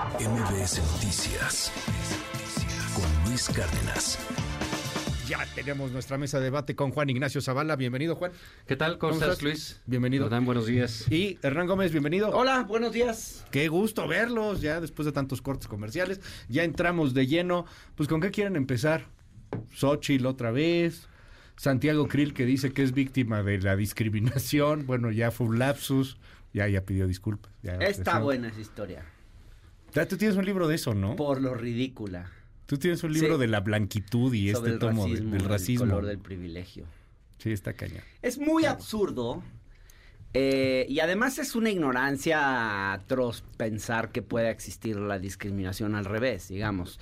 MBS Noticias con Luis Cárdenas. Ya tenemos nuestra mesa de debate con Juan Ignacio Zavala. Bienvenido, Juan. ¿Qué tal? ¿Cómo, ¿Cómo estás, estás? Luis? Bienvenido. Dan, buenos días. Y Hernán Gómez, bienvenido. Hola, buenos días. Qué gusto verlos ya después de tantos cortes comerciales. Ya entramos de lleno. Pues, ¿con qué quieren empezar? Xochitl otra vez. Santiago Krill que dice que es víctima de la discriminación. Bueno, ya fue un lapsus. Ya, ya pidió disculpas. Ya Está buena esa historia. Tú tienes un libro de eso, ¿no? Por lo ridícula. Tú tienes un libro Sí. de la blanquitud y sobre este tomo racismo, del racismo. El color del privilegio. Sí, está cañón. Es muy absurdo. eh, y además es una ignorancia atroz pensar que pueda existir la discriminación al revés, digamos.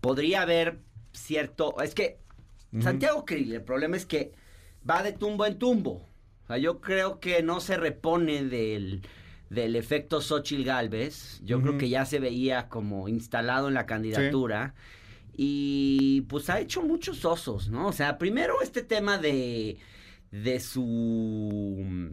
Podría haber cierto... Es que. Santiago Krill, el problema es que va de tumbo en tumbo. O sea, yo creo que no se repone del, del efecto Xochitl Galvez. Yo creo que ya se veía como instalado en la candidatura. Y pues ha hecho muchos osos, ¿no? O sea, primero este tema de, de su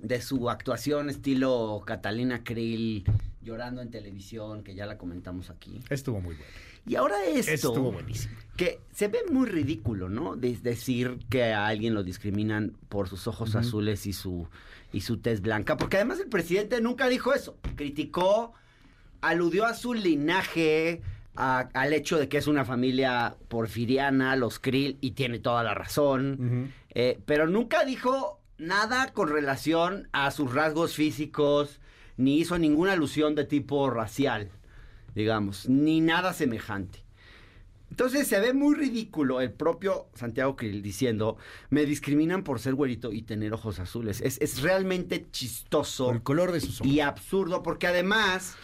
de su actuación estilo Catalina Krill llorando en televisión, que ya la comentamos aquí. Estuvo muy bueno. Y ahora esto, Estuvo buenísimo. que se ve muy ridículo, ¿no? De- decir que a alguien lo discriminan por sus ojos azules y su y su tez blanca, porque además el presidente nunca dijo eso. Criticó, aludió a su linaje, a- al hecho de que es una familia porfiriana, los Krill, y tiene toda la razón. Eh, pero nunca dijo nada con relación a sus rasgos físicos, ni hizo ninguna alusión de tipo racial, digamos, ni nada semejante. Entonces se ve muy ridículo el propio Santiago Krill diciendo, me discriminan por ser güerito y tener ojos azules. Es, es realmente chistoso Por el color de sus ojos. y absurdo, porque además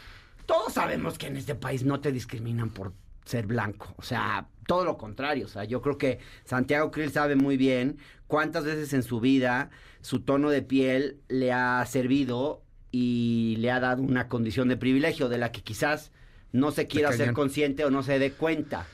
todos sabemos que en este país no te discriminan por ser blanco. O sea, todo lo contrario. O sea, yo creo que Santiago Krill sabe muy bien cuántas veces en su vida su tono de piel le ha servido y le ha dado una condición de privilegio de la que quizás no se quiera ser consciente o no se dé cuenta.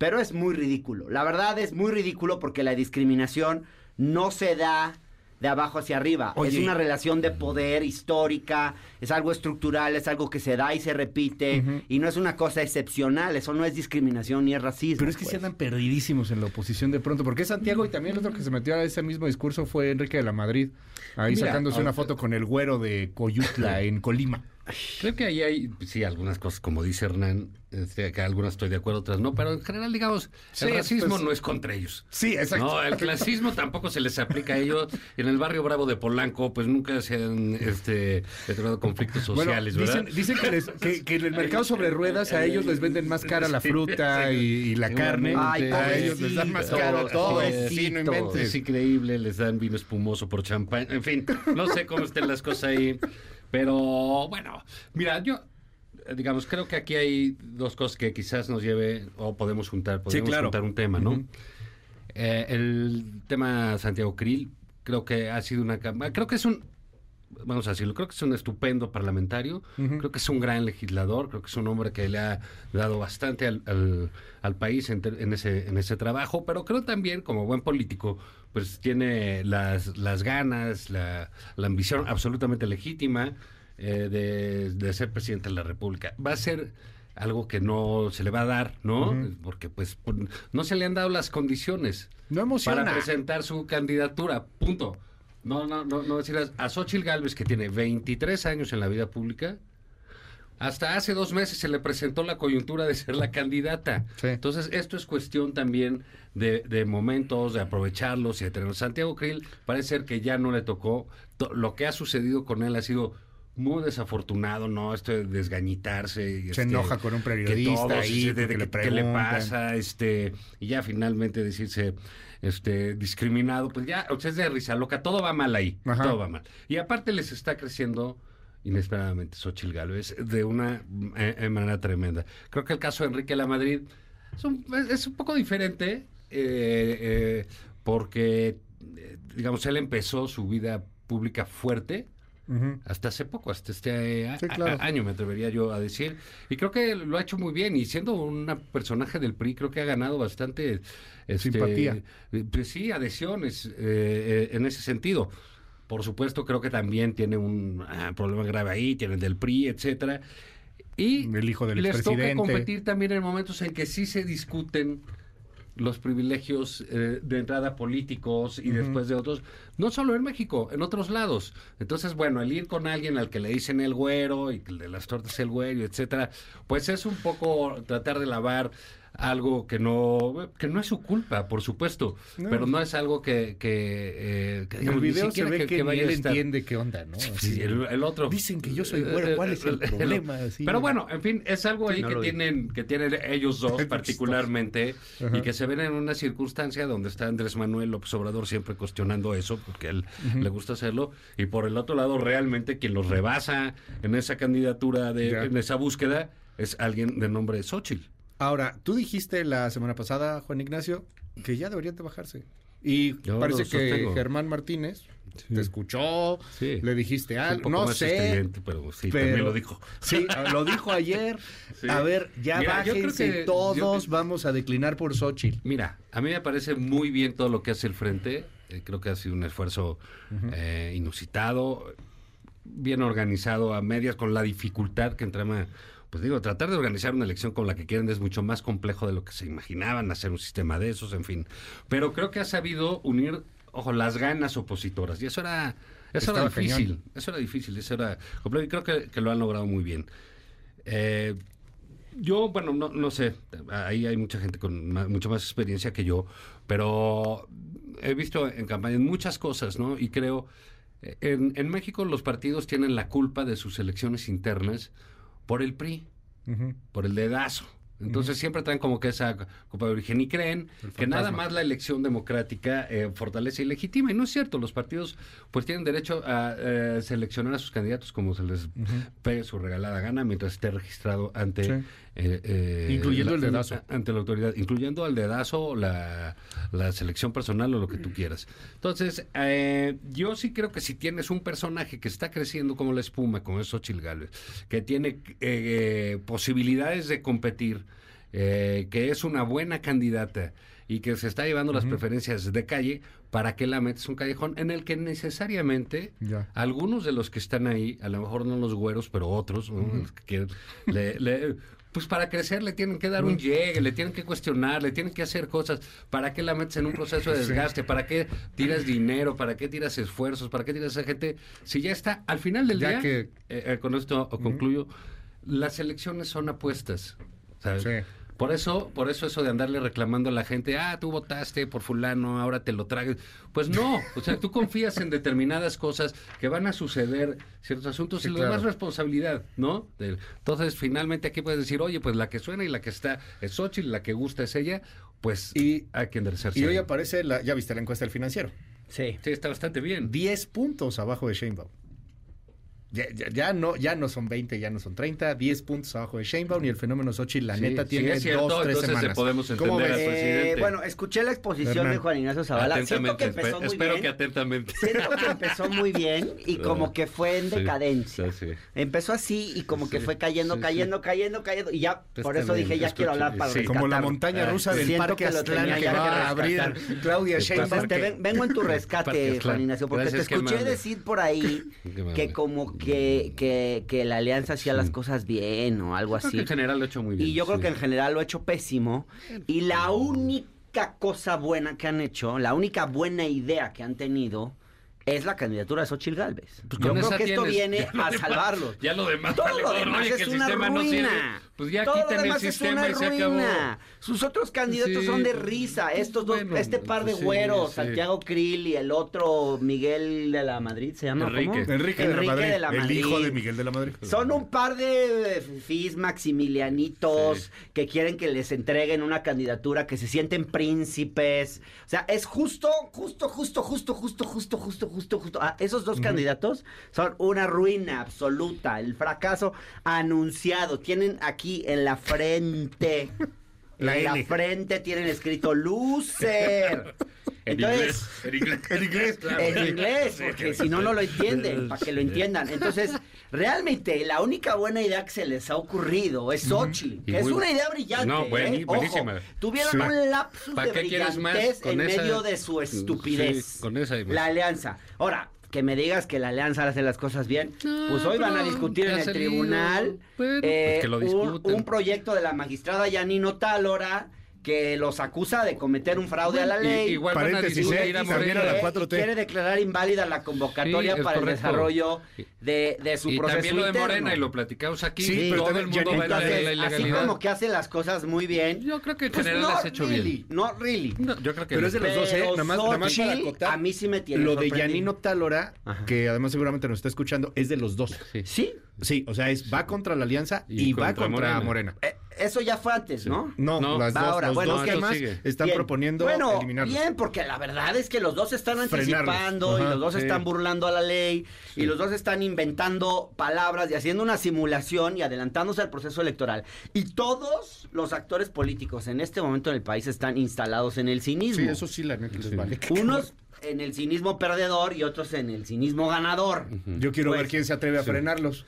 Pero es muy ridículo. La verdad es muy ridículo porque la discriminación no se da de abajo hacia arriba. Oye. Es una relación de poder histórica, es algo estructural, es algo que se da y se repite y no es una cosa excepcional. Eso no es discriminación ni es racismo. Pero es que pues. se andan perdidísimos en la oposición de pronto, porque es Santiago y también el otro que se metió a ese mismo discurso fue Enrique de la Madrid, ahí Mira, sacándose una foto con el güero de Coyutla en Colima. Creo que ahí hay, sí, algunas cosas, como dice Hernán, este, que algunas estoy de acuerdo, otras no, pero en general, digamos, Sí, el racismo pues- no es contra ellos. Sí, exacto. No, el clasismo tampoco se les aplica a ellos. En el barrio Bravo de Polanco, pues nunca se han este, conflictos Bueno, sociales, ¿verdad? dicen, dicen que, les- que- que en el mercado sobre ruedas a ellos les venden más cara la fruta y, y la carne. Ay, a ellos les dan más caro todo. Sí, no Es inventes. increíble, les dan vino espumoso por champán. En fin, no sé cómo estén las cosas ahí. Pero bueno, mira, yo, digamos, creo que aquí hay dos cosas que quizás nos lleve, o podemos juntar, podemos claro. juntar un tema, ¿no? Eh, el tema Santiago Krill, creo que ha sido una... Creo que es un... Vamos a decirlo, creo que es un estupendo parlamentario, creo que es un gran legislador, creo que es un hombre que le ha dado bastante al, al- al país en, ter- en ese, en ese trabajo, pero creo también como buen político, pues tiene las, las ganas, la, la ambición absolutamente legítima eh, de, de ser presidente de la República. Va a ser algo que no se le va a dar, ¿no? Porque pues no se le han dado las condiciones No para presentar su candidatura, punto. No, no, no, no decir a Xochitl Galvez, que tiene 23 años en la vida pública, hasta hace dos meses se le presentó la coyuntura de ser la candidata. Sí. Entonces, esto es cuestión también de, de momentos, de aprovecharlos y de tenerlos. Santiago Krill parece ser que ya no le tocó. To- Lo que ha sucedido con él ha sido muy desafortunado, ¿no? Esto de desgañitarse. y, Se este, enoja con un que periodista todos, ahí, de- de- le que- ¿qué le pasa? Este, y ya finalmente decirse este discriminado, pues ya, o sea, es de risa loca, todo va mal ahí, Ajá. todo va mal. Y aparte les está creciendo inesperadamente Xochitl Gálvez de una eh, eh, manera tremenda. Creo que el caso de Enrique La Madrid es un, es un poco diferente eh, eh, porque, eh, digamos, él empezó su vida pública fuerte Hasta hace poco, hasta este a- Sí, claro. a- año me atrevería yo a decir. Y creo que lo ha hecho muy bien y siendo un personaje del PRI creo que ha ganado bastante este, Simpatía. Pues sí, adhesiones eh, eh, en ese sentido. Por supuesto, creo que también tiene un ah, problema grave ahí, tiene el del PRI, etcétera. Y El hijo del les toca competir también en momentos en que sí se discuten los privilegios eh, de entrada políticos y después de otros, no solo en México, en otros lados. Entonces, bueno, el ir con alguien al que le dicen el güero y que el de las tortas el güero, etcétera, pues es un poco tratar de lavar algo que no que no es su culpa, por supuesto, No. pero no es algo que, que, eh, que, digamos, el video se ve que, ni vaya él estar. entiende qué onda, ¿no? Sí, el, el otro. Dicen que yo soy güero, ¿cuál es el problema? Así. Pero bueno, en fin, es algo ahí no que tienen, que tienen ellos dos particularmente y que se ven en una circunstancia donde está Andrés Manuel López Obrador siempre cuestionando eso, porque a él le gusta hacerlo, y por el otro lado realmente quien los rebasa en esa candidatura, de, Ya. en esa búsqueda, es alguien de nombre Xochitl. Ahora, tú dijiste la semana pasada, Juan Ignacio, que ya deberían de bajarse. Y Yo parece que. Germán Martínez te escuchó, Sí. le dijiste algo, no sé. pero sí, pero- también lo dijo. Sí, lo dijo ayer. Sí. A ver, ya Mira, bájense que- todos, vamos a declinar por Xochitl. Mira, a mí me parece muy bien todo lo que hace el Frente. Eh, creo que ha sido un esfuerzo eh, inusitado, bien organizado a medias, con la dificultad que entrama. Pues digo, tratar de organizar una elección con la que quieren es mucho más complejo de lo que se imaginaban, hacer un sistema de esos, en fin. Pero creo que ha sabido unir, ojo, las ganas opositoras. Y eso era, eso era difícil. cañón. Eso era difícil, eso era complejo. Y creo que, que lo han logrado muy bien. Eh, yo, bueno, no, no sé, ahí hay mucha gente con ma- mucha más experiencia que yo, pero he visto en campañas muchas cosas, ¿no? Y creo, eh, en, en México los partidos tienen la culpa de sus elecciones internas por el PRI, por el dedazo. Entonces siempre traen como que esa culpa de origen y creen que nada más la elección democrática eh, fortalece y legitima. Y no es cierto, los partidos pues tienen derecho a eh, seleccionar a sus candidatos como se les pegue su regalada gana mientras esté registrado ante... Sí. eh, eh, Incluyendo la- el dedazo. Ante la autoridad, incluyendo el dedazo, la, la selección personal o lo que tú quieras. Entonces, eh, yo sí creo que si tienes un personaje que está creciendo como la espuma, como es Xochitl Gálvez, que tiene eh, posibilidades de competir, eh, que es una buena candidata y que se está llevando las preferencias de calle, ¿para qué la metes un callejón en el que necesariamente Ya. algunos de los que están ahí, a lo mejor no los güeros, pero otros, que le- le- pues para crecer le tienen que dar un llegue, le tienen que cuestionar, le tienen que hacer cosas. ¿Para qué la metes en un proceso de desgaste? ¿Para qué tiras dinero? ¿Para qué tiras esfuerzos? ¿Para qué tiras a esa gente? Si ya está, al final del Ya día, que- eh, eh, con esto concluyo, las elecciones son apuestas. ¿sabes? Sí. Por eso, por eso eso de andarle reclamando a la gente, ah, tú votaste por fulano, ahora te lo tragues. Pues no, o sea, tú confías en determinadas cosas que van a suceder, ciertos asuntos, Sí, y lo claro. demás responsabilidad, ¿no? De- Entonces, finalmente aquí puedes decir, oye, pues la que suena y la que está es Xochitl, la que gusta es ella, pues Y- hay que enderezarse. Y hoy aparece, la, ya viste la encuesta del financiero. Sí. Sí, está bastante bien. 10 puntos abajo de Sheinbaum. Ya, ya, ya no, ya no son 20, ya no son 30, 10 puntos abajo de Sheinbaum y el fenómeno Xochitl, la Sí, neta, sí, tiene es cierto, dos, tres entonces, semanas. podemos ¿Cómo entender ves? al Eh, bueno, escuché la exposición Hernán. de Juan Ignacio Zavala. Siento que empezó muy espero bien. que atentamente. Siento que empezó muy bien y como que fue en decadencia. sí, sí. Empezó así y como que Sí, fue cayendo, sí, cayendo, cayendo, cayendo. Y ya, Pues por eso dije, ya escuché, quiero hablar para sí. Como la montaña rusa del siento Parque Aztlán que va a abrir rescatar. Claudia Sheinbaum. Vengo en tu rescate. Juan Ignacio, porque te escuché decir por ahí que como que, que, que la alianza hacía las cosas bien o algo Creo que así. en general lo he hecho muy bien. Y yo creo que en general lo he hecho pésimo. Y la única cosa buena que han hecho, la única buena idea que han tenido, es la candidatura de Xochitl Galvez. Yo creo que esto viene a demás, salvarlo. Ya lo demás, todo lo demás es una ruina. Todo lo demás es una ruina. Sus otros candidatos son de risa. Estos dos, este par de güeros. Santiago Krill y el otro Miguel de la Madrid, ¿se llama? Enrique. ¿Cómo? Enrique, de, Enrique la de, la Madrid, El hijo de Miguel de la Madrid. Son un par de fis maximilianitos que quieren que les entreguen una candidatura, que se sienten príncipes. O sea, es justo, justo, justo, justo, justo, justo, justo, justo justo. Ah, esos dos candidatos son una ruina absoluta, el fracaso anunciado. Tienen aquí en la frente. La en la frente tienen escrito loser. En Entonces. En inglés. En inglés. en inglés, porque si no, no lo entienden, para que lo entiendan. Entonces, realmente, la única buena idea que se les ha ocurrido es Xochitl, Y que es muy- una idea brillante. No, ¿eh? Ojo, buenísima. tuvieron Sí. un lapsus ¿Para de más brillantez en esa- medio de su estupidez. Sí, con esa. La alianza. Ahora, que me digas que la alianza hace las cosas bien, No, pues hoy van a discutir en el salido. tribunal Bueno, eh, pues que lo un, proyecto de la magistrada Yanino Tálora que los acusa de cometer un fraude a la Y- ley. igual van a Paréntesis, ¿eh? a Morena. a la Eh, 4T. Quiere declarar inválida la convocatoria Sí, para el correcto. desarrollo de, de su y proceso también lo de interno. Morena y lo platicamos aquí. Sí, pero todo el mundo va a la Entonces, así ilegalidad. como que hace las cosas muy bien. Yo creo que en pues general no las ha hecho really, bien. No really. No, yo creo que Pero no. es de los dos, ¿eh? Nada más, nada más para acotar. a mí sí me tiene Lo de. Yanino Talora, Ajá. que además seguramente nos está escuchando, es de los dos. Sí. Sí, Sí, o sea, es va contra la alianza y, Y va contra contra Morena. Morena. eh, eso ya fue antes, ¿no? No, No, las dos, ahora. los Bueno, dos es que sigue. están Bien. proponiendo bueno, eliminarlos. Bien, porque la verdad es que los dos están anticipando y los dos sí. están burlando a la ley y los dos están inventando palabras y haciendo una simulación y adelantándose al proceso electoral. Y todos los actores políticos en este momento en el país están instalados en el cinismo. Sí, eso sí, la neta les vale. Unos en el cinismo perdedor y otros en el cinismo ganador. Yo quiero Pues, ver quién se atreve a frenarlos.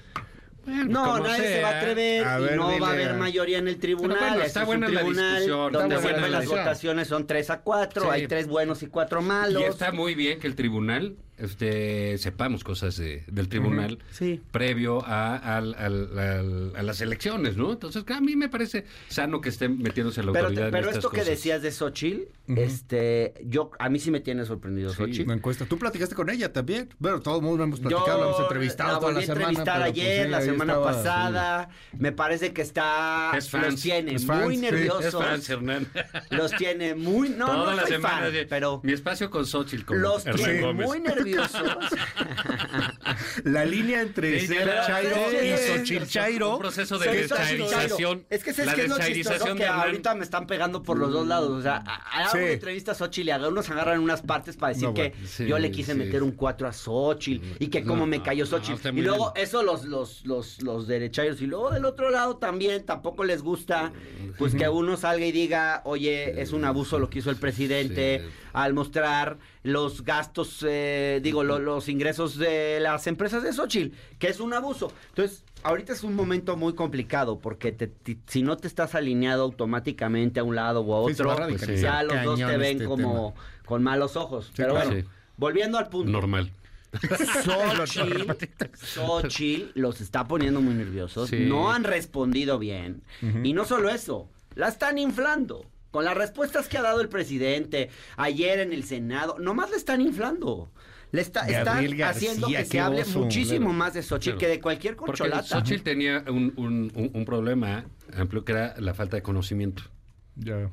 Bueno, No, nadie se va a atrever A y no dile va a haber mayoría en el tribunal. Bueno, Este está es un buena la tribunal discusión, Donde está buena siempre la las discusión. votaciones son 3 a 4, Sí. hay tres buenos y cuatro malos. Y está muy bien que el tribunal, este, sepamos cosas de- del tribunal Sí. previo a, al- al- al- a las elecciones, ¿no? Entonces, a mí me parece sano que estén metiéndose la Pero, autoridad pero en estas esto que decías de Xochitl, este, yo, a mí sí me tiene sorprendido Sí, Xochitl. Una encuesta. Tú platicaste con ella también. Bueno, todo el mundo lo hemos Yo platicado, lo hemos entrevistado la toda volví la semana. entrevistar pues, ayer, sí, la semana estaba, pasada. Me parece que está Es fans, los tiene es fans, muy sí. nerviosos. Es Franz Hernán. Los tiene muy no, Toda no la soy semana fan, de- pero mi espacio con Xochitl los Hernán tiene Gómez. muy nerviosos. La línea entre Sí, ser Chairo y Xochitl Un proceso de deschairización. Es que, ahorita me están pegando por los dos lados. O sea, a- hago Sí. una entrevista a Xochitl y algunos agarran unas partes para decir No, que sí, yo le quise meter un 4 a Xochitl y que cómo No, me cayó Xochitl. y luego bien. eso los, los, los, los derecharios. Y luego del otro lado también tampoco les gusta pues que uno salga y diga, oye, es un abuso lo que hizo el presidente al mostrar los gastos, eh, digo, lo- los ingresos de las empresas de Xochitl, que es un abuso. Entonces, ahorita es un momento muy complicado porque te- ti- si no te estás alineado automáticamente a un lado o a otro, pues ya los dos te ven este como con malos ojos. Pero claro. bueno, Sí. volviendo al punto. Normal. Xochitl, Xochitl los está poniendo muy nerviosos. Sí. No han respondido bien. Y no solo eso, la están inflando. Con las respuestas que ha dado el presidente ayer en el Senado, nomás le están inflando. Le está, están García, haciendo que se hable oso. muchísimo Claro. más de Xochitl Claro. que de cualquier Porque concholata. Xochitl tenía un, un- un- un problema amplio que era la falta de conocimiento. Ya,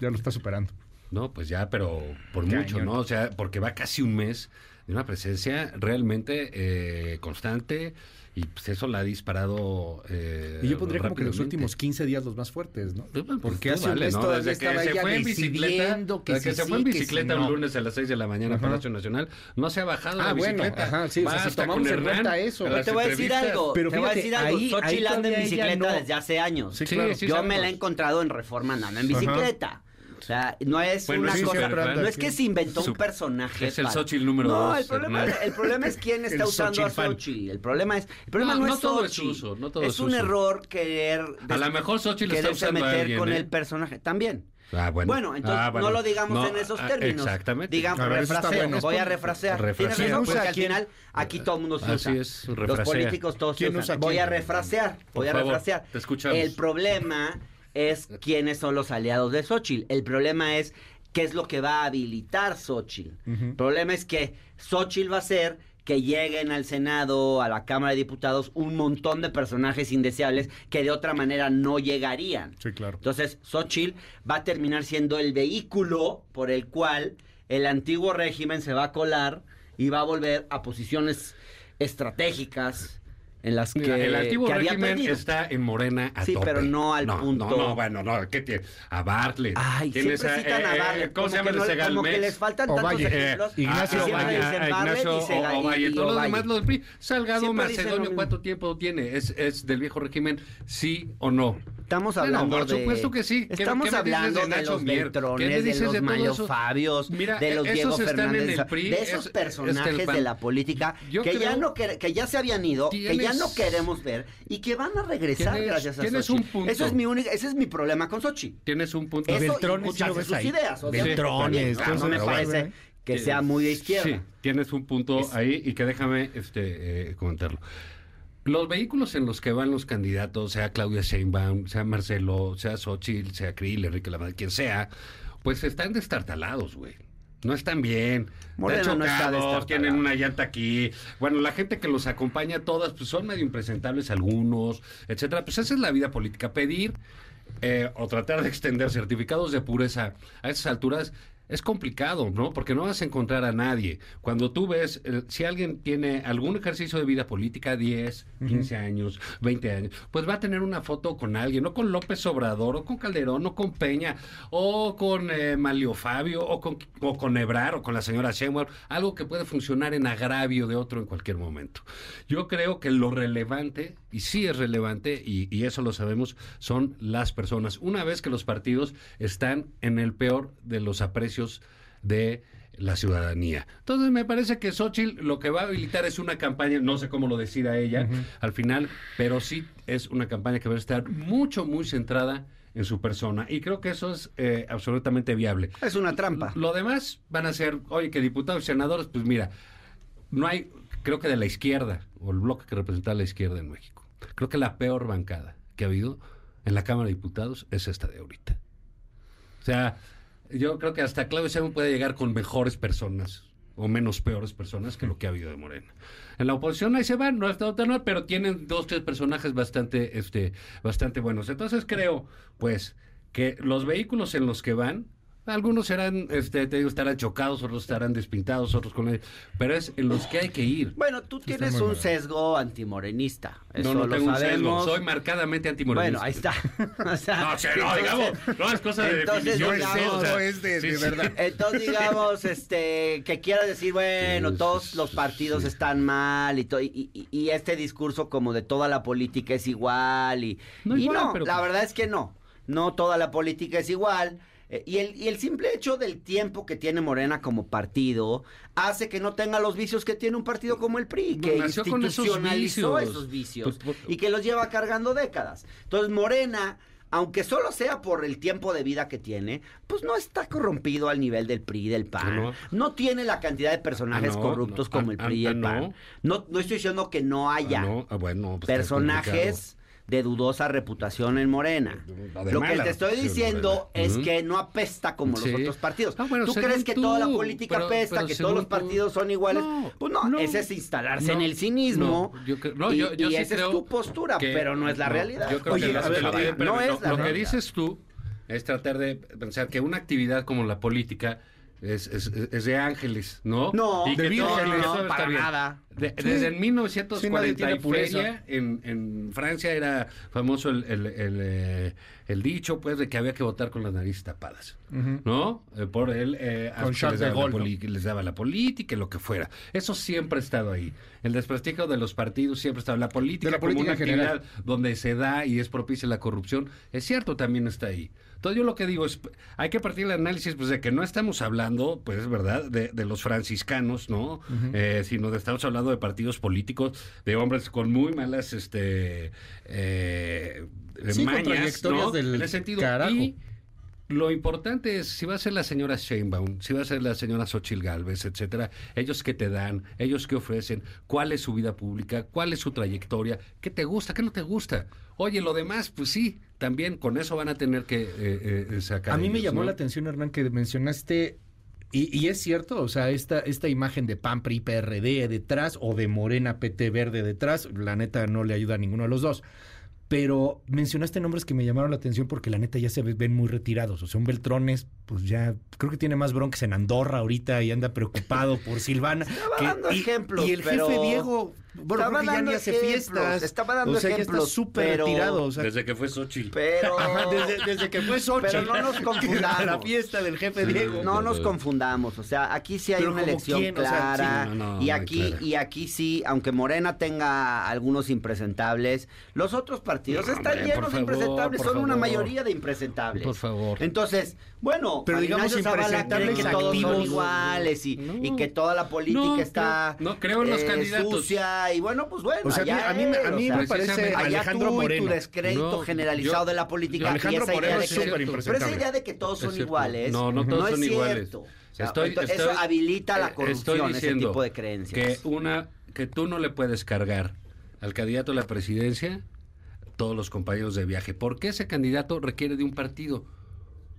ya lo está superando. No, pues ya, pero por mucho, ¿no? O sea, porque va casi un mes de una presencia realmente eh, constante y pues eso la ha disparado. eh, Y yo pondría como que los últimos 15 días los más fuertes, ¿no? Pues, pues, Porque hace un vale, mes ¿no? todavía Desde que se fue en bicicleta, que desde que se sí, fue en bicicleta un no. lunes a las 6 de la mañana a. Palacio Nacional, no se ha bajado Ah, la bueno, bicicleta. ajá, sí, o sea, si tomamos con en cuenta eso. Pero te voy a decir algo, Pero te voy a decir algo. ahí- Xochitl ahí anda en bicicleta no- desde hace años. Sí, Sí, claro. sí, Yo sabemos. me la he encontrado en Reforma andando en Ajá. bicicleta. O sea, no es Bueno, una sí, cosa, anda no es que se inventó Su- un personaje. es el Xochitl número no, dos, el problema, el problema es quién está usando a Xochitl fan. Xochitl. El problema es, el problema No, no, no es todo es Xochitl. uso, no todo es es un uso. error querer A lo mejor Xochitl está usando a meter alguien, con ¿eh? el personaje también. Ah, bueno. Bueno, entonces Ah, bueno. no lo digamos No, en esos ah, términos. Exactamente. Digamos, A ver, refraseo. bueno. Voy a refrasear. Refrasea. razón, ¿Quién usa porque a al final aquí todo el mundo se Así usa. es, Los políticos todos se ¿Quién usan. usa a Voy a refrasear. Voy a refrasear. El problema es quiénes son los aliados de Xochitl. El problema es qué es lo que va a habilitar Xochitl. El problema es que Xochitl va a ser que lleguen al Senado, a la Cámara de Diputados, un montón de personajes indeseables que de otra manera no llegarían. Sí, claro. Entonces, Xochitl va a terminar siendo el vehículo por el cual el antiguo régimen se va a colar y va a volver a posiciones estratégicas en las que, Mira, el antiguo que había régimen perdido. está en Morena a Sí, tope. pero no al no, punto. No, no, bueno, no, ¿qué tiene? A Bartlett. Ay, siempre citan a eh, Bartlett. ¿Cómo como se llama que el no- Segal Como que les faltan tantos eh, ejemplos. Ignacio Ovalle, a Ignacio Ovalle, y todos los demás, lo del PRI. Salgado Macedonio. ¿cuánto tiempo tiene? ¿Es, ¿Es del viejo régimen? ¿Sí o no? Estamos Bueno, hablando por de... supuesto que sí. ¿Qué- Estamos hablando de los Beltrones, de los Mayo eso? Fabios, Mira, de los Diego Fernández. de es- esos es personajes de la política que ya no que ya se habían ido, que ya no queremos ver y que van a regresar Tienes- gracias a tienes Xochitl. un punto. Eso es mi única, ese es mi problema con Xochitl. Tienes un punto. Eso y Beltrones, muchas de sus ahí. ideas. Beltrones, ¿no? me parece que sea muy de izquierda. Sí, tienes un punto Es- ahí y que déjame este, eh, comentarlo. Los vehículos en los que van los candidatos, sea Claudia Sheinbaum, sea Marcelo, sea Xochitl, sea Krill, Enrique Lamadrid, quien sea, pues están destartalados, güey. No están bien. Morena Están no está chocados, tienen una llanta aquí. Bueno, la gente que los acompaña todas, pues son medio impresentables algunos, etcétera. Pues esa es la vida política. Pedir eh, o tratar de extender certificados de pureza a esas alturas es complicado, ¿no? Porque no vas a encontrar a nadie. Cuando tú ves, eh, si alguien tiene algún ejercicio de vida política, 10, 15 años, 20 años, pues va a tener una foto con alguien, no con López Obrador, o con Calderón, o con Peña, o con eh, Malio Fabio, o con, o con Ebrar, o con la señora Sheinbaum, algo que puede funcionar en agravio de otro en cualquier momento. Yo creo que lo relevante, y sí es relevante, y, y eso lo sabemos, son las personas. Una vez que los partidos están en el peor de los aprecios de la ciudadanía. Entonces me parece que Xochitl lo que va a habilitar es una campaña, no sé cómo lo decida ella al final, pero sí es una campaña que va a estar mucho, muy centrada en su persona. Y creo que eso es eh, absolutamente viable. Es una trampa. Lo demás van a ser, oye, que diputados y senadores, pues mira, no hay, creo que de la izquierda, o el bloque que representa a la izquierda en México, creo que la peor bancada que ha habido en la Cámara de Diputados es esta de ahorita. O sea, yo creo que hasta Claudio Sheinbaum puede llegar con mejores personas o menos peores personas que lo que ha habido de Morena. En la oposición ahí se van, no ha estado tan mal, pero tienen dos, tres personajes bastante, este, bastante buenos. Entonces creo, pues, que los vehículos en los que van, algunos serán, este, te digo, estarán chocados, otros estarán despintados, otros con pero es en los que hay que ir. Bueno, tú tienes un mal. sesgo antimorenista. Eso no, no lo tengo un sabemos. sesgo, soy marcadamente antimorenista. Bueno, ahí está. O sea, No, no, entonces- digamos, no es cosa de entonces, definición. digamos, es, o sea, es de- sí, de sí. verdad. Entonces, digamos, este, que quieras decir, bueno, todos los partidos sí. están mal y, to- y, y- y este discurso como de toda la política es igual y No y igual, no, pero la pues- verdad es que no, no toda la política es igual. Eh, Y el, y el simple hecho del tiempo que tiene Morena como partido hace que no tenga los vicios que tiene un partido como el PRI, que Nació con esos institucionalizó vicios. esos vicios Pues, por- y que los lleva cargando décadas. Entonces Morena, aunque solo sea por el tiempo de vida que tiene, pues no está corrompido al nivel del PRI y del PAN. No. No tiene la cantidad de personajes Ah, no, corruptos no. como Ah, el PRI y ah, el no. PAN. No, no estoy diciendo que no haya Ah, ah, bueno, pues personajes de dudosa reputación en Morena. Lo que te estoy diciendo es que no apesta como Sí. los otros partidos. Ah, bueno, ¿Tú crees que tú, toda la política pero- apesta, pero que todos los tú- partidos son iguales? No, pues no, no. ese es instalarse No, en el cinismo. no, yo creo- no, y, yo- yo y sí esa creo es tu postura, que- pero no es la no, realidad. Yo creo Oye, que a ver, no es lo- la lo que dices tú es tratar de pensar que una actividad como la política es, es- es de ángeles, ¿no? No, Y que de vírgenes, que no, está para nada. De- Sí. Desde el Sí, nadie 1940 tiene y pureza. feria, en, en Francia era famoso el, el- el, eh, el dicho, pues, de que había que votar con las narices tapadas. ¿no? Eh, por él eh, Con les, daba ¿no? poli- les daba la política y lo que fuera. Eso siempre ha estado ahí. El desprestigio de los partidos siempre ha estado. La política, De la como una en general. actividad donde se da y es propicia la corrupción, es cierto, también está ahí. Entonces yo lo que digo es, hay que partir del análisis pues, de que no estamos hablando, pues es verdad, de, de los franciscanos, ¿no? Eh, sino de estamos hablando de partidos políticos, de hombres con muy malas este eh, Sí, mañas, ¿no? del En ese sentido. carajo. Y lo importante es si va a ser la señora Sheinbaum, si va a ser la señora Xochitl Galvez, etcétera, ellos qué te dan, ellos qué ofrecen, cuál es su vida pública, cuál es su trayectoria, qué te gusta, qué no te gusta. Oye, lo demás, pues sí, también con eso van a tener que eh, eh, sacar. A mí me llamó ¿no? la atención, Hernán, que mencionaste, y, y es cierto, o sea, esta, esta imagen de PAN, PRI, PRD detrás, o de Morena, PT Verde detrás, la neta no le ayuda a ninguno de los dos. Pero mencionaste nombres que me llamaron la atención porque la neta ya se ven muy retirados. O sea, un Beltrones, pues ya creo que tiene más broncas en Andorra ahorita y anda preocupado por Silvana. Estaba que- dando y, ejemplos, y el pero- jefe Diego, bueno, Estaba creo que ya dando ni hace ejemplos, fiestas. estaba dando o sea, ya ejemplos, está súper pero- retirado. O sea, Desde que fue Xochitl. Pero Ajá, desde, desde que fue Xochitl. Pero no nos confundamos. A la fiesta del jefe Diego. no nos confundamos, o sea, aquí sí hay Pero una elección quién, o sea, clara sí, no, no, y aquí clara. y aquí sí, aunque Morena tenga algunos impresentables, los otros partidos están Hombre, llenos de impresentables, son una favor. mayoría de impresentables. Por favor. Entonces, bueno, Pero digamos impresentables que todos son activos. iguales y, No. y que toda la política No, está no, creo en los eh, candidatos. sucia y bueno, pues bueno, O sea, a mí- allá a mí me- a mí me parece Alejandro tú y Moreno. tu descrédito generalizado yo- de la política Alejandro y esa Moreno idea de es que- pero esa idea de que todos Es son cierto. iguales No, no todos es son cierto. iguales. O sea, Estoy- entonces, estoy- eso habilita la corrupción, ese tipo de creencias. Que una que tú no le puedes cargar al candidato a la presidencia todos los compañeros de viaje. porque ese candidato requiere de un partido?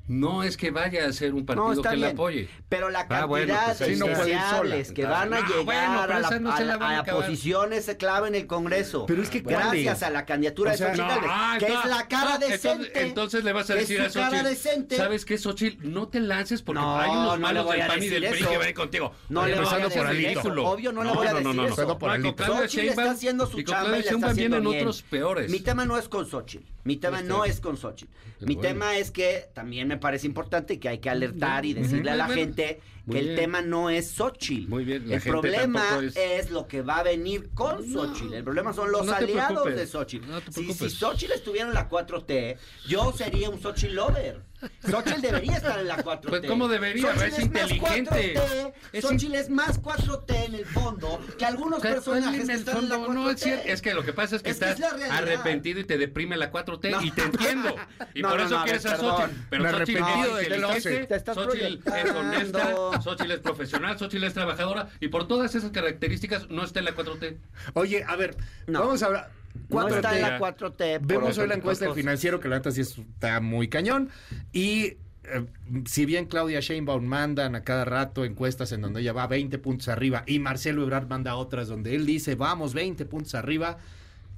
No es que vaya a ser un partido está que le bien, apoye. Pero la cantidad Ah, bueno, pues de ahí no que van a No, llegar bueno, a, la, no a la- la a a posiciones clave en el Congreso. Pero es que, gracias a la candidatura O sea, de Xochitl No, ah, que no, es la cara no, entonces- decente. Entonces, le vas a que decir es a Xochitl, decente. ¿sabes qué, Xochitl? No te lances porque No, hay no unos malos del PAN y del PRI que van contigo. No le voy a decir eso. Obvio no le voy a decir eso. No, Xochitl está haciendo su chamba y la está haciendo bien. otros peores. Mi tema no es con Xochitl. Mi tema Este. no es con Xochitl. Mi Bueno. tema es que también me parece importante que hay que alertar y decirle a la gente muy que el bien. tema no es Xochitl. Muy bien, la El gente problema es... es- lo que va a venir con Xochitl. El problema son los No aliados de Xochitl. No te si, si. Xochitl estuviera en la 4T, yo sería un Xochitl lover. Xochitl debería estar en la 4T. Pues, ¿cómo debería? Xochitl Es más inteligente. 4T. Es Xochitl es más 4T en el fondo que algunos ¿Cuál personajes en que el están en la 4T. fondo? No, es cierto. Es que lo que pasa es que Es que estás realidad. arrepentido y te deprime la 4T No. y te entiendo. Y No, por no, eso no, quieres a. Xochitl. Pero Xochitl arrepentido es inteligente, Xochitl es honesta, Xochitl es profesional, Xochitl es trabajadora y por todas esas características no está en la 4T. Oye, a ver, No. vamos a hablar. No 4T. está en la 4T. por Vemos hoy la encuesta del financiero, que la neta sí está muy cañón. Y eh, si bien Claudia Sheinbaum mandan a cada rato encuestas en donde ella va 20 puntos arriba y Marcelo Ebrard manda otras donde él dice vamos 20 puntos arriba,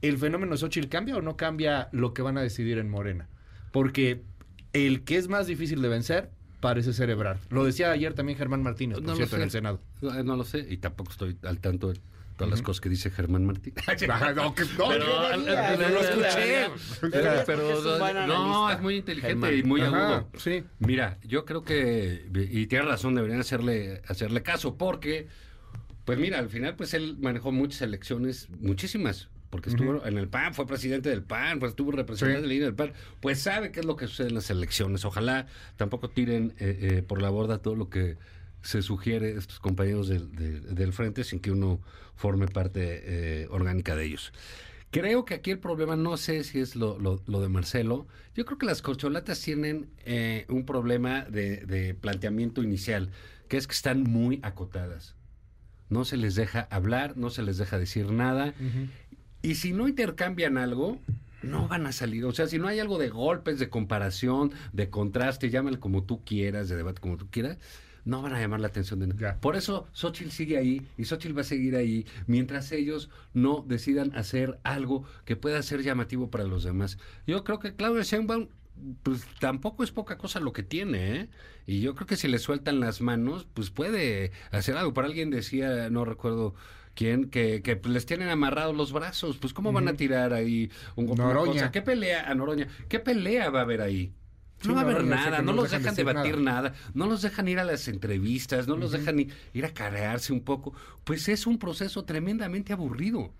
¿el fenómeno Xochitl cambia o no cambia lo que van a decidir en Morena? Porque el que es más difícil de vencer parece ser Ebrard. Lo decía ayer también Germán Martínez, por No lo cierto, en sé. el Senado. No, no lo sé y tampoco estoy al tanto de todas las cosas que dice Germán Martín. Ajá, no, que- Pero, lo escuché. Pero, no, es muy inteligente Germán. y muy Ajá, agudo. sí. Mira, yo creo que, y tiene razón, deberían hacerle, hacerle caso, porque, pues mira, al final, pues él manejó muchas elecciones, muchísimas, porque estuvo en el PAN, fue presidente del PAN, pues estuvo representante Sí. de la línea del PAN, pues sabe qué es lo que sucede en las elecciones. Ojalá tampoco tiren eh, eh, por la borda todo lo que se sugiere estos compañeros del, del- del frente sin que uno forme parte eh, orgánica de ellos. Creo que aquí el problema, no sé si es lo, lo- lo de Marcelo, yo creo que las corcholatas tienen un problema de, de planteamiento inicial, que es que están muy acotadas. No se les deja hablar, no se les deja decir nada. Y si no intercambian algo, no van a salir. O sea, si no hay algo de golpes, de comparación, de contraste, llámale como tú quieras, de debate como tú quieras, no van a llamar la atención de nadie. Por eso Xochitl sigue ahí y Xochitl va a seguir ahí mientras ellos no decidan hacer algo que pueda ser llamativo para los demás. Yo creo que Claudia Sheinbaum pues tampoco es poca cosa lo que tiene, ¿eh? Y yo creo que si le sueltan las manos, pues puede hacer algo. Por alguien decía, no recuerdo quién, que, que pues, les tienen amarrados los brazos. Pues cómo van a tirar ahí un Noroña. cosa? ¿Qué pelea a Noroña? ¿Qué pelea va a haber ahí? No va a haber nada, no los dejan debatir nada. no los dejan ir a las entrevistas, no los dejan ir a carearse un poco. Pues es un proceso tremendamente aburrido.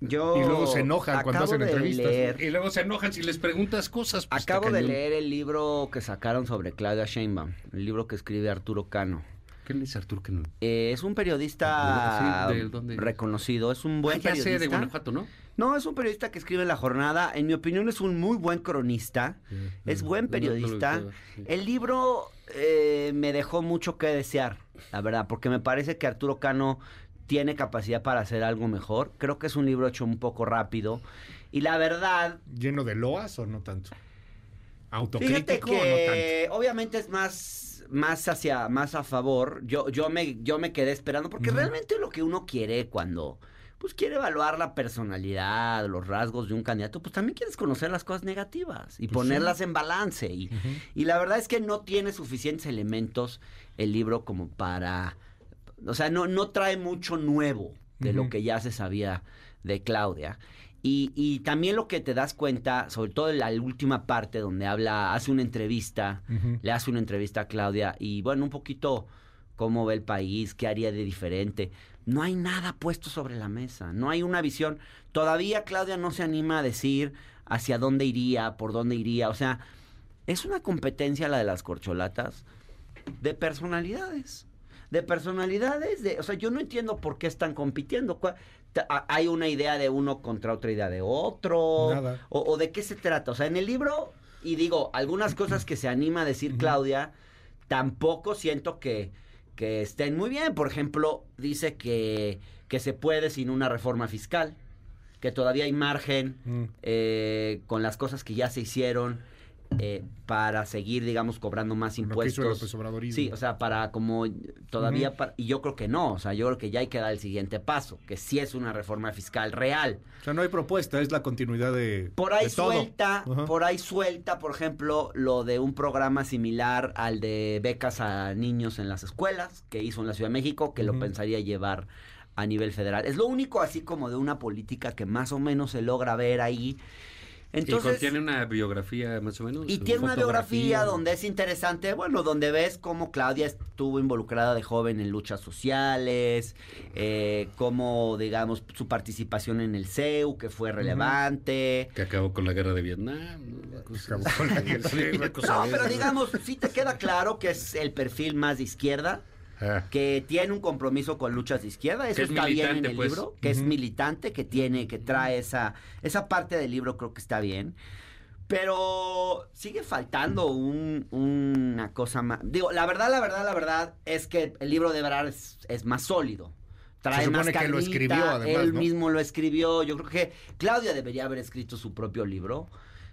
Yo Y luego se enojan cuando hacen entrevistas. leer- Y luego se enojan si les preguntas cosas. pues, acabo de leer el libro que sacaron sobre Claudia Sheinbaum, el libro que escribe Arturo Cano. ¿Qué le dice Arturo que no? Eh, es un periodista Sí, ¿de dónde? reconocido, es un buen Ah, ya periodista. sé, de Guanajuato, ¿no? No, es un periodista que escribe en La Jornada. En mi opinión es un muy buen cronista. Es buen No, no lo periodista. El libro eh, me dejó mucho que desear, la verdad, porque me parece que Arturo Cano tiene capacidad para hacer algo mejor. Creo que es un libro hecho un poco rápido. Y la verdad, ¿Lleno de loas o no tanto? fíjate ¿Autocrítico o no tanto? que obviamente es más, más hacia, más a favor. Yo, yo me, yo me quedé esperando, porque realmente lo que uno quiere cuando pues quiere evaluar la personalidad, los rasgos de un candidato, pues también quieres conocer las cosas negativas y Pues ponerlas en balance. Y, y la verdad es que no tiene suficientes elementos el libro como para. O sea, no, no trae mucho nuevo de lo que ya se sabía de Claudia. Y, y también lo que te das cuenta, sobre todo en la última parte donde habla, hace una entrevista, le hace una entrevista a Claudia y bueno, un poquito cómo ve el país, qué haría de diferente. no hay nada puesto sobre la mesa, no hay una visión. Todavía Claudia no se anima a decir hacia dónde iría, por dónde iría. O sea, es una competencia la de las corcholatas de personalidades. De personalidades, de, o sea, yo no entiendo por qué están compitiendo. Hay una idea de uno contra otra idea de otro. Nada. O, o de qué se trata. O sea, en el libro, y digo, algunas cosas que se anima a decir Claudia, tampoco siento que, que estén muy bien. Por ejemplo, dice que, que se puede sin una reforma fiscal, que todavía hay margen Mm. eh, con las cosas que ya se hicieron eh, para seguir, digamos, cobrando más impuestos. Sí, o sea, para como todavía, para- y yo creo que no, o sea, yo creo que ya hay que dar el siguiente paso, que sí es una reforma fiscal real. O sea, no hay propuesta, es la continuidad de. Por ahí de todo. suelta, por ahí suelta, por ejemplo, lo de un programa similar al de becas a niños en las escuelas que hizo en la Ciudad de México, que lo pensaría llevar a nivel federal. Es lo único así como de una política que más o menos se logra ver ahí. Y Entonces, contiene una biografía más o menos. y tiene una biografía donde es interesante, bueno, donde ves cómo Claudia estuvo involucrada de joven en luchas sociales, eh, cómo, digamos, su participación en el CEU, que fue relevante. Que acabó con la guerra de Vietnam. ¿no? Acabó con la guerra de Sí, una cosa No, de pero digamos, sí te queda claro que es el perfil más de izquierda, Ah. que tiene un compromiso con luchas de izquierda, eso es está bien en el pues. libro, que es militante, que tiene, que trae esa, esa parte del libro, creo que está bien. Pero sigue faltando un- una cosa más. Digo, la verdad, la verdad, la verdad es que el libro de Ebrard es, es más sólido. Trae Se supone más que lo carnita, escribió, además, Él ¿no? mismo lo escribió. Yo creo que Claudia debería haber escrito su propio libro.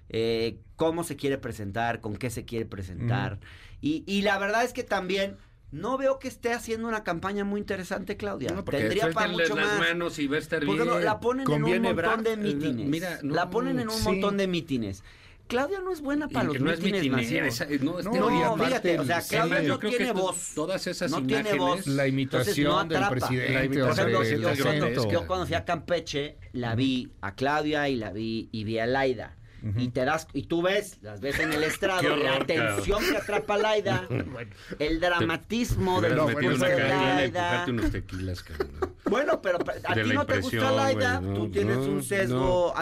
Eh, cómo se quiere presentar, con qué se quiere presentar. y, y la verdad es que también no veo que esté haciendo una campaña muy interesante, Claudia. No, porque Tendría para mucho las más. manos y va a estar Porque bien. no, la ponen en un montón de mítines. mira, no, la ponen en un sí. montón de mítines. Claudia no es buena Y para los que no es mítines mitinera, masivos. esa- no, es No, fíjate, o sea, Claudia sí, no yo tiene voz. todas esas no tiene voz. La imitación Entonces, no del atrapa. presidente. La o Por sea, imitación yo, del acento. yo cuando fui a Campeche, la vi a Claudia y la vi y vi a Laida. Y te das, y tú ves, las ves en el estrado, horror, la tensión que atrapa Laida, el dramatismo Te de los una de Laida. unos tequilas. Bueno, pero a ti no te gusta Laida, güey, tú no, tienes un sesgo.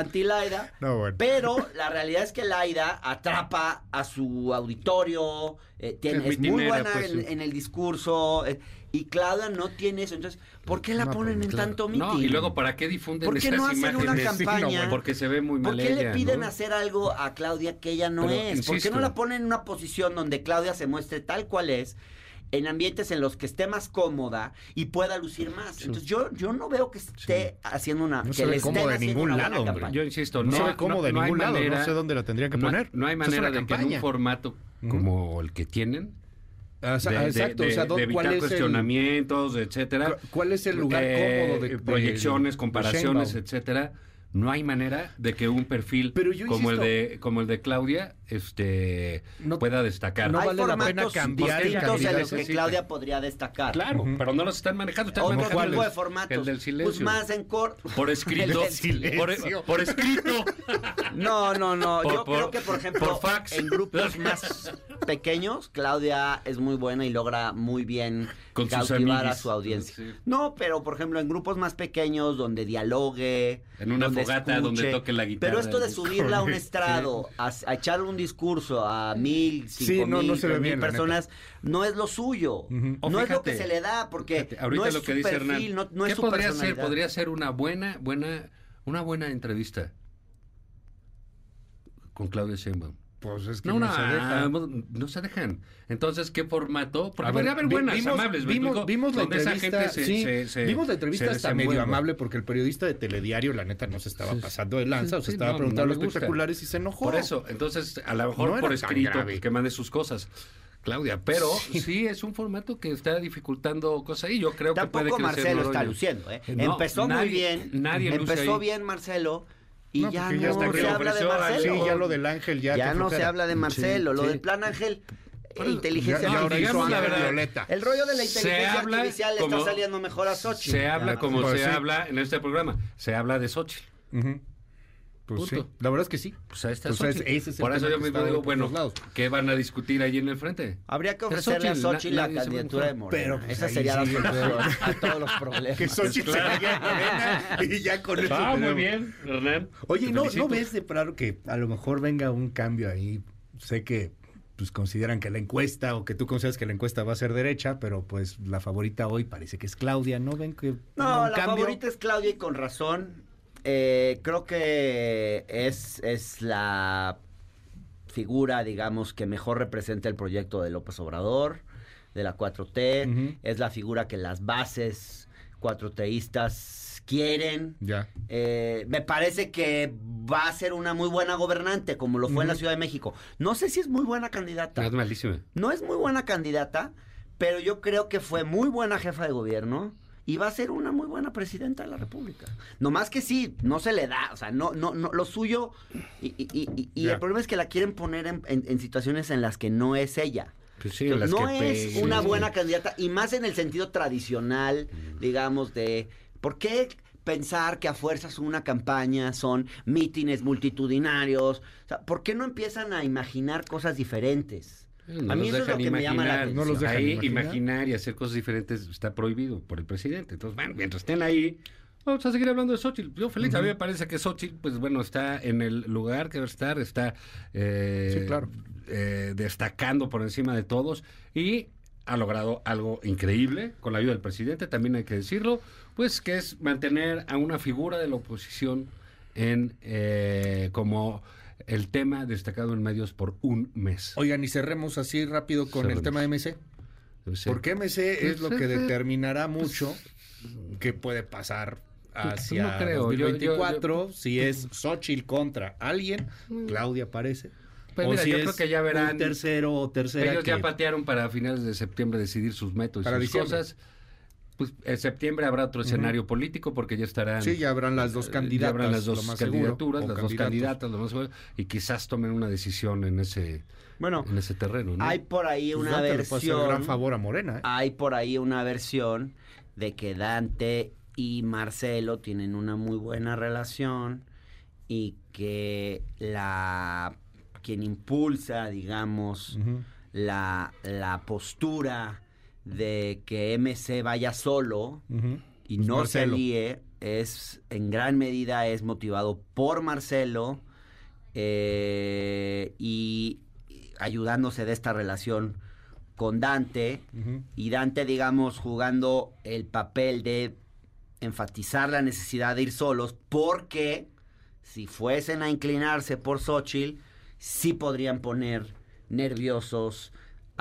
No, bueno. Pero la realidad es que Laida atrapa a su auditorio, eh, tiene- Es es, muy buena pues, en el discurso, eh, y Claudia no tiene eso. Entonces, ¿por qué la No, ponen pues, en claro. tanto mitin? No, y luego, ¿para qué difunden ¿Por qué esas no hacen una campaña? Sí, no, bueno. Porque se ve muy ¿Por mal qué le piden ¿no? hacer algo a Claudia que ella no Pero, es? ¿Por qué no la ponen en una posición donde Claudia se muestre tal cual es? En ambientes en los que esté más cómoda y pueda lucir más. Entonces yo, yo no veo que esté haciendo una. No que se ve cómoda de ningún lado, hombre. Yo insisto, No, no, se ve cómodo de no ningún lado, manera- no sé dónde la tendrían que poner. No hay manera de que en un formato como el que tienen, Ah, de, de- Exacto, de- o sea, ¿dó- de ¿cuál evitar es el, cuestionamientos, etcétera. cu- cuál es el lugar eh, cómodo de, proyecciones, comparaciones, etcétera. No hay manera de que un perfil Pero yo como el insisto- de como el de Claudia este No- pueda destacar. no Hay vale la pena cambiar el distintos en los candidato, que. Claudia podría destacar. Claro, pero no los están manejando. Están Otro manejando tipo de formatos. El del silencio. Pues más en corto. Por escrito. El del silencio. por, por escrito. No, no, no. Por- Yo por- creo que, por ejemplo, por fax. en grupos más pequeños, Claudia es muy buena y logra muy bien Con cautivar a su audiencia. Sí. No, pero por ejemplo, en grupos más pequeños donde dialogue. En una donde fogata donde toque la guitarra. Pero esto de subirla a un estrado, a, a echarle un discurso a mil, cinco Sí, no, mil, no se ve tres mil bien, la personas, no es lo suyo. No es lo que se le da, porque Fíjate, ahorita no es lo su que dice perfil, Hernán. no, no ¿Qué es su podría ser? Podría ser una buena, buena, una buena entrevista con Claudia Sheinbaum. Pues es que No, no, no, se deja. no se dejan. Entonces, ¿qué formato? Porque A ver, podría haber buenas, vimos, amables, ¿me vimos, vimos la Donde esa entrevista, gente se- sí, se- se- vimos la entrevista se hasta medio amable porque el periodista de Telediario, la neta, no se estaba Sí, pasando de lanza, o sí, sea, estaba no, preguntando no los espectaculares y se enojó. Por eso, entonces, a lo mejor No era por escrito, que mande sus cosas. Claudia, pero sí. es un formato que está dificultando cosas y yo creo que puede Tampoco crecer Marcelo está luciendo, ¿eh? No, empezó muy nadie- bien. nadie luce empezó ahí. bien Marcelo y No, ya no ya hasta que se habla de Marcelo. Sí, ya lo del ángel ya. Ya no se habla de Marcelo. Lo sí. del plan Ángel, eh, inteligencia Ya, hizo la verdad. Violeta. El rollo de la Se inteligencia habla artificial como- está saliendo mejor a Xochitl. Se habla Ya, como pues se sí. habla en este programa. Se habla de Xochitl. Ujú. Pues Punto. sí, la verdad es que sí. Pues ahí está Pues es- ese es el Por eso yo mismo está digo, bueno, lados. ¿qué van a discutir ahí en el frente? Habría que ofrecerle a Xochitl, na- Xochitl la se a candidatura de. Morena. Pero, pues, Esa sería la solución a todos los problemas. Que Xochitl se vaya a Morena y ya con eso Ah, muy bien, Hernán. Oye, ¿no. ¿no ves de plano que a lo mejor venga un cambio ahí? Sé que pues consideran que la encuesta o que tú consideras que la encuesta va a ser derecha, pero pues la favorita hoy parece que es Claudia, ¿no ven que No, la cambio? favorita es Claudia y con razón. Eh, creo que es, es la figura, digamos, que mejor representa el proyecto de López Obrador, de la 4T. Ujú. Es la figura que las bases cuatroteístas quieren. Ya. Eh, me parece que va a ser una muy buena gobernante, como lo fue en la. Ciudad de México. No sé si es muy buena candidata. Es malísima. No es muy buena candidata, pero yo creo que fue muy buena jefa de gobierno y va a ser una muy buena presidenta de la República. No más que sí, no se le da, o sea, no, no, no, lo suyo. Y, y- y- y- el problema es que la quieren poner en, en- en situaciones en las que no es ella. Pues sí, Entonces, no es peguen. una buena candidata y más en el sentido tradicional, digamos, de ¿por qué pensar que a fuerzas una campaña son mítines multitudinarios? O sea, ¿por qué no empiezan a imaginar cosas diferentes? No a mí los eso es lo dejan que me llama la imaginar. atención. No los dejan ahí imaginar. imaginar. y hacer cosas diferentes está prohibido por el presidente. Entonces, bueno, mientras estén ahí, vamos a seguir hablando de Xochitl. Yo feliz, a mí me parece que Xochitl, pues bueno, está en el lugar que debe estar, está eh, Sí, claro. eh, destacando por encima de todos y ha logrado algo increíble con la ayuda del presidente, también hay que decirlo, pues que es mantener a una figura de la oposición en eh, como el tema destacado en medios por un mes. Oigan, y cerremos así rápido con el tema de MC. Sí. Porque MC es lo que determinará mucho qué puede pasar hacia no creo. Yo- yo- 2024 si es Xochitl contra alguien, Claudia parece. Pues o mira, si yo es creo que ya verán. un tercero o tercera Ellos ya patearon para finales de septiembre decidir sus métodos Para y sus diciembre. cosas. Pues en septiembre habrá otro escenario político porque ya estarán. Sí, ya habrán las dos eh, candidatas. Ya habrán las lo dos más seguro, candidaturas, o las dos candidatos. candidatas, lo más seguro, y quizás tomen una decisión en ese, Bueno, en ese terreno. ¿no? hay por ahí Pues una hacer gran versión. favor a Morena. ¿eh? Hay por ahí una versión de que Dante y Marcelo tienen una muy buena relación y que la quien impulsa, digamos, la, la postura de que MC vaya solo y no Marcelo. se líe es en gran medida es motivado por Marcelo eh, y ayudándose de esta relación con Dante. Y Dante digamos jugando el papel de enfatizar la necesidad de ir solos porque si fuesen a inclinarse por Xochitl sí podrían poner nerviosos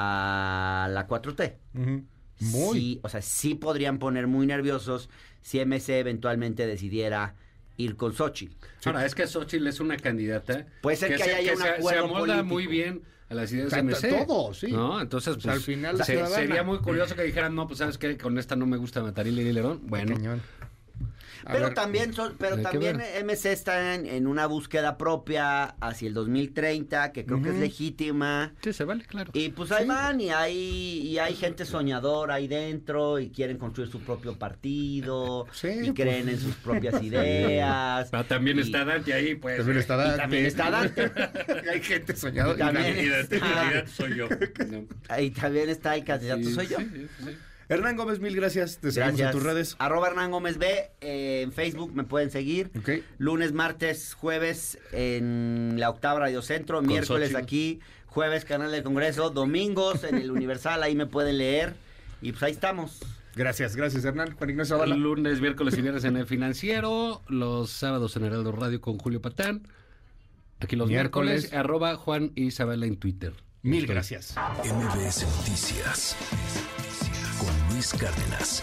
a la 4T. Ujú. Muy. Sí, o sea, sí podrían poner muy nerviosos si MC eventualmente decidiera ir con Xochitl. Ahora, es que Xochitl es una candidata. Puede ser que se- haya un se, se acuerdo amolda político. muy bien a las ideas de MC. todo, sí. ¿no? Entonces, sea, pues, al final se- sería muy curioso que dijeran, no, pues sabes que con esta no me gusta Mataril y Lerón. Bueno, Cañón. Pero ver, también, son- pero también. MC está en, en una búsqueda propia hacia el 2030, que creo que es legítima. sí, se vale, claro. Y pues ahí Sí. van, y hay, y hay gente soñadora ahí dentro, y quieren construir su propio partido, Sí, y pues. creen en sus propias ideas. Ah, también y- está Dante ahí, pues. También está y Dante. también está Dante. Hay gente soñadora. Y también Y está- soy yo. No. Ahí también está el candidato, Sí, soy yo. sí, sí, sí. Hernán Gómez, mil gracias. Te seguimos en Gracias. tus redes. Arroba Hernán Gómez B. eh, en Facebook me pueden seguir. Ok. Lunes, martes, jueves en la Octava Radio Centro. miércoles Xochitl. aquí. Jueves, Canal del Congreso. Domingos en el Universal. Ahí me pueden leer. Y pues ahí estamos. Gracias, gracias, Hernán. Juan Ignacio Zavala. Lunes, miércoles y viernes en el financiero. Los sábados en Heraldo Radio con Julio Patán. Aquí los Miércoles. miércoles, arroba Juan Isabela en Twitter. Mil gracias. MBS Noticias Cárdenas.